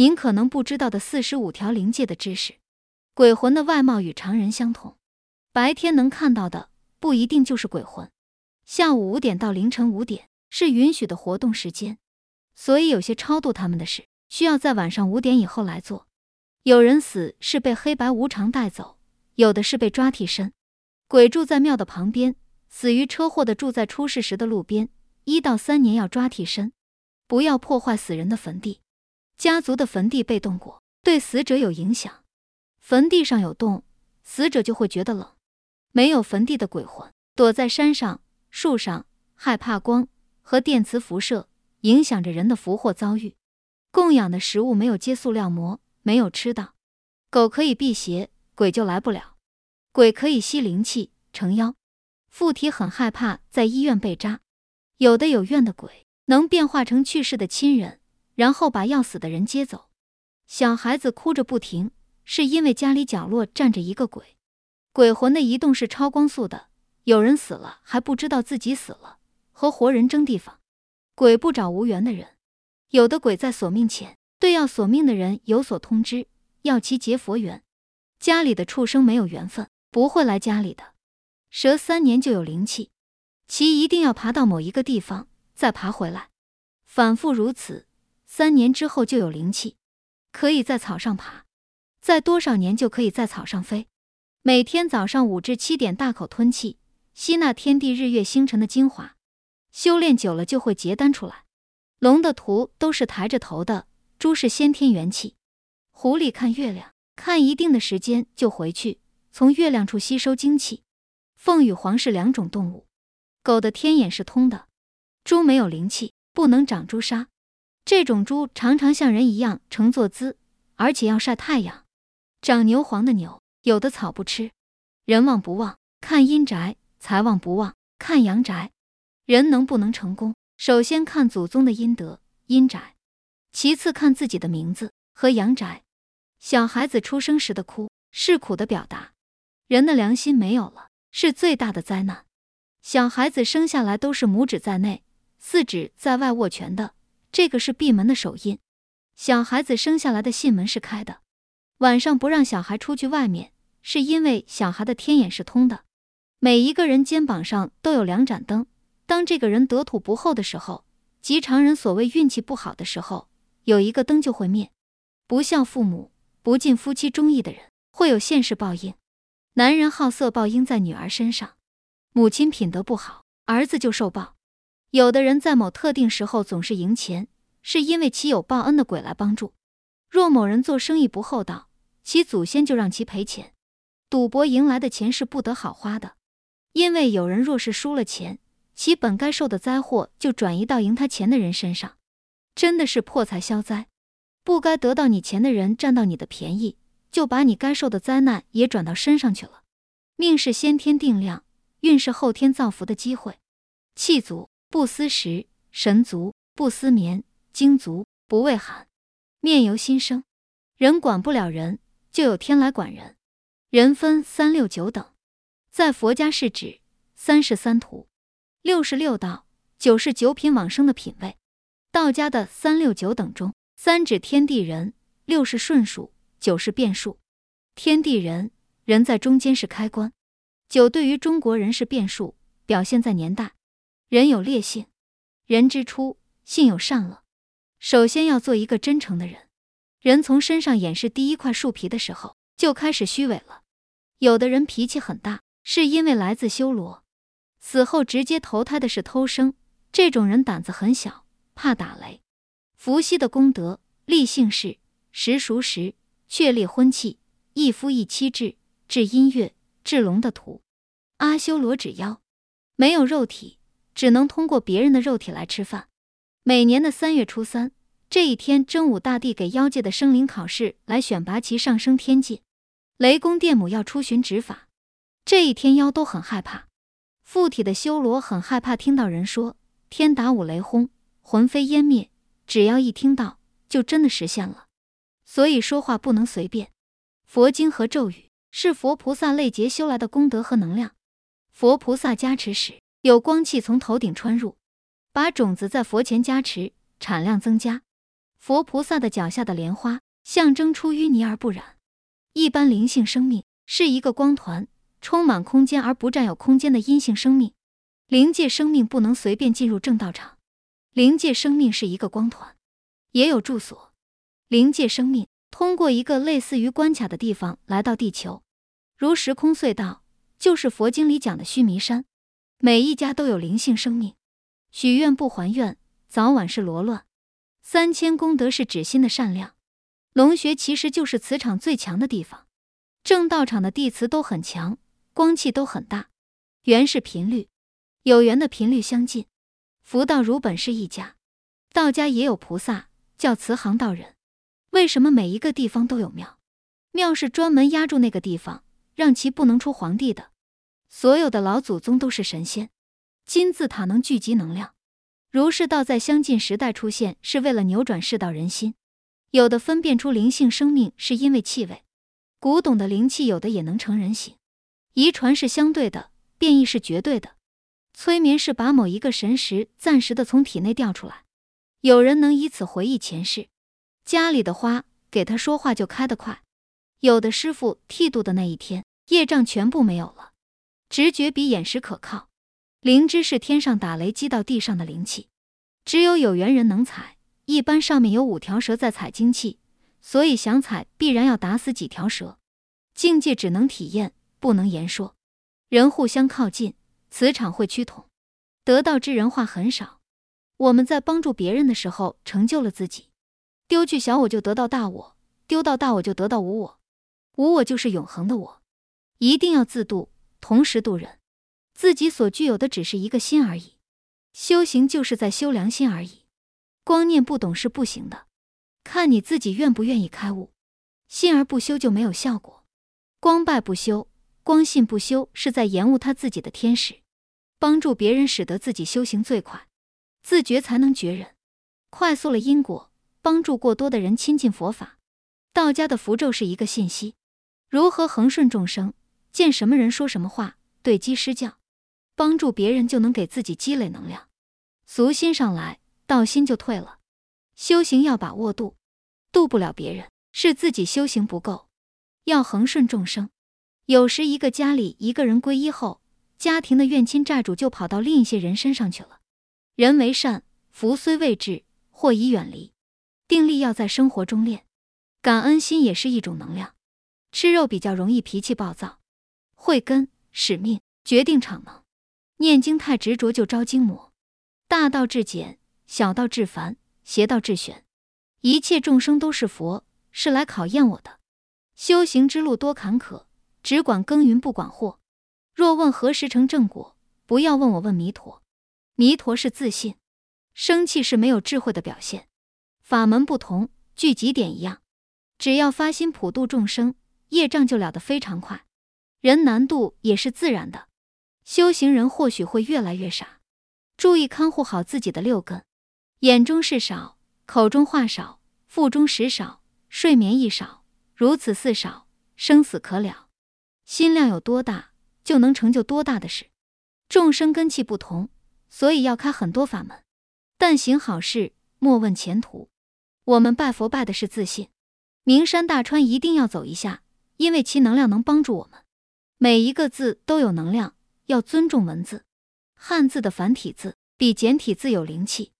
您可能不知道的四十五条灵界的知识。鬼魂的外貌与常人相同，白天能看到的不一定就是鬼魂。下午五点到凌晨五点是允许的活动时间，所以有些超度他们的事需要在晚上五点以后来做。有人死是被黑白无常带走，有的是被抓替身。鬼住在庙的旁边，死于车祸的住在出事时的路边。一到三年要抓替身，不要破坏死人的坟地。家族的坟地被动过，对死者有影响。坟地上有洞，死者就会觉得冷。没有坟地的鬼魂躲在山上、树上，害怕光和电磁辐射，影响着人的福祸遭遇。供养的食物没有接塑料膜。没有吃到，狗可以辟邪，鬼就来不了。鬼可以吸灵气成妖。附体很害怕在医院被扎，有的有怨的鬼能变化成去世的亲人，然后把要死的人接走。小孩子哭着不停，是因为家里角落站着一个鬼。鬼魂的移动是超光速的，有人死了还不知道自己死了，和活人争地方。鬼不找无缘的人，有的鬼在索命前。对要索命的人有所通知，要其结佛缘。家里的畜生没有缘分，不会来家里的。蛇三年就有灵气，其一定要爬到某一个地方，再爬回来，反复如此，三年之后就有灵气，可以在草上爬。在多少年就可以在草上飞。每天早上五至七点大口吞气，吸纳天地日月星辰的精华，修炼久了就会结丹出来。龙的图都是抬着头的。猪是先天元气，狐狸看月亮，看一定的时间就回去，从月亮处吸收精气。凤与凰是两种动物，狗的天眼是通的，猪没有灵气，不能长朱砂。这种猪常常像人一样呈坐姿，而且要晒太阳。长牛黄的牛，有的草不吃。人旺不旺，看阴宅；财旺不旺，看阳宅。人能不能成功，首先看祖宗的阴德、阴宅。其次看自己的名字和阳宅。小孩子出生时的哭是苦的表达，人的良心没有了是最大的灾难。小孩子生下来都是拇指在内，四指在外握拳的，这个是闭门的手印。小孩子生下来的信门是开的，晚上不让小孩出去外面，是因为小孩的天眼是通的。每一个人肩膀上都有两盏灯，当这个人得土不厚的时候，即常人所谓运气不好的时候。有一个灯就会灭，不孝父母、不尽夫妻忠义的人会有现世报应。男人好色报应在女儿身上，母亲品德不好，儿子就受报。有的人在某特定时候总是赢钱，是因为其有报恩的鬼来帮助。若某人做生意不厚道，其祖先就让其赔钱。赌博赢来的钱是不得好花的，因为有人若是输了钱，其本该受的灾祸就转移到赢他钱的人身上。真的是破财消灾，不该得到你钱的人占到你的便宜，就把你该受的灾难也转到身上去了。命是先天定量，运是后天造福的机会。气足不思食，神足不思眠，精足不畏寒，面由心生。人管不了人，就有天来管人。人分三六九等，在佛家是指三十三途，六十六道，九是九品往生的品位。道家的三六九等中，三指天地人，六是顺数，九是变数。天地人，人在中间是开关，九对于中国人是变数，表现在年代。人有劣性，人之初性有善恶，首先要做一个真诚的人。人从身上掩饰第一块树皮的时候，就开始虚伪了。有的人脾气很大，是因为来自修罗，死后直接投胎的是偷生，这种人胆子很小。怕打雷，伏羲的功德，立姓氏，时熟时，确立婚契，一夫一妻制，制音乐，制龙的图。阿修罗指妖，没有肉体，只能通过别人的肉体来吃饭。每年的三月初三这一天，真武大帝给妖界的生灵考试，来选拔其上升天界。雷公电母要出巡执法，这一天妖都很害怕。附体的修罗很害怕听到人说天打五雷轰。魂飞烟灭，只要一听到，就真的实现了。所以说话不能随便。佛经和咒语是佛菩萨累劫修来的功德和能量。佛菩萨加持时，有光气从头顶穿入，把种子在佛前加持，产量增加。佛菩萨的脚下的莲花，象征出淤泥而不染。一般灵性生命是一个光团，充满空间而不占有空间的阴性生命。灵界生命不能随便进入正道场。灵界生命是一个光团，也有住所。灵界生命通过一个类似于关卡的地方来到地球，如时空隧道，就是佛经里讲的须弥山。每一家都有灵性生命，许愿不还愿，早晚是罗乱。三千功德是指心的善良。龙穴其实就是磁场最强的地方，正道场的地磁都很强，光气都很大。缘是频率，有缘的频率相近。福道如本是一家，道家也有菩萨，叫慈航道人。为什么每一个地方都有庙？庙是专门压住那个地方，让其不能出皇帝的。所有的老祖宗都是神仙。金字塔能聚集能量，儒释道在相近时代出现，是为了扭转世道人心。有的分辨出灵性生命是因为气味，古董的灵气有的也能成人形。遗传是相对的，变异是绝对的。催眠是把某一个神识暂时的从体内调出来，有人能以此回忆前世。家里的花给他说话就开得快，有的师傅剃度的那一天，业障全部没有了。直觉比眼识可靠，灵芝是天上打雷击到地上的灵气，只有有缘人能采。一般上面有五条蛇在采精气，所以想采必然要打死几条蛇。境界只能体验，不能言说。人互相靠近。磁场会趋同，得道之人话很少。我们在帮助别人的时候，成就了自己。丢去小我，就得到大我；丢到大我，就得到无我。无我就是永恒的我。一定要自度，同时度人。自己所具有的只是一个心而已。修行就是在修良心而已。光念不懂是不行的，看你自己愿不愿意开悟。信而不修就没有效果。光拜不修。光信不修，是在延误他自己的天使。帮助别人，使得自己修行最快。自觉才能觉人，快速了因果。帮助过多的人亲近佛法。道家的符咒是一个信息，如何恒顺众生，见什么人说什么话，对机施教，帮助别人就能给自己积累能量。俗心上来，道心就退了。修行要把握度，度不了别人，是自己修行不够。要恒顺众生。有时，一个家里一个人皈依后，家庭的怨亲债主就跑到另一些人身上去了。人为善，福虽未至，祸已远离。定力要在生活中练，感恩心也是一种能量。吃肉比较容易脾气暴躁，慧根、使命、决定场能。念经太执着就招精魔。大道至简，小道至繁，邪道至玄。一切众生都是佛，是来考验我的。修行之路多坎坷。只管耕耘不管祸，若问何时成正果，不要问我问弥陀。弥陀是自信，生气是没有智慧的表现。法门不同，聚集点一样，只要发心普度众生，业障就了得非常快。人难度也是自然的，修行人或许会越来越傻。注意看护好自己的六根：眼中事少，口中话少，腹中食少，睡眠亦少，如此四少，生死可了。心量有多大，就能成就多大的事。众生根气不同，所以要开很多法门。但行好事，莫问前途。我们拜佛拜的是自信。名山大川一定要走一下，因为其能量能帮助我们。每一个字都有能量，要尊重文字。汉字的繁体字比简体字有灵气。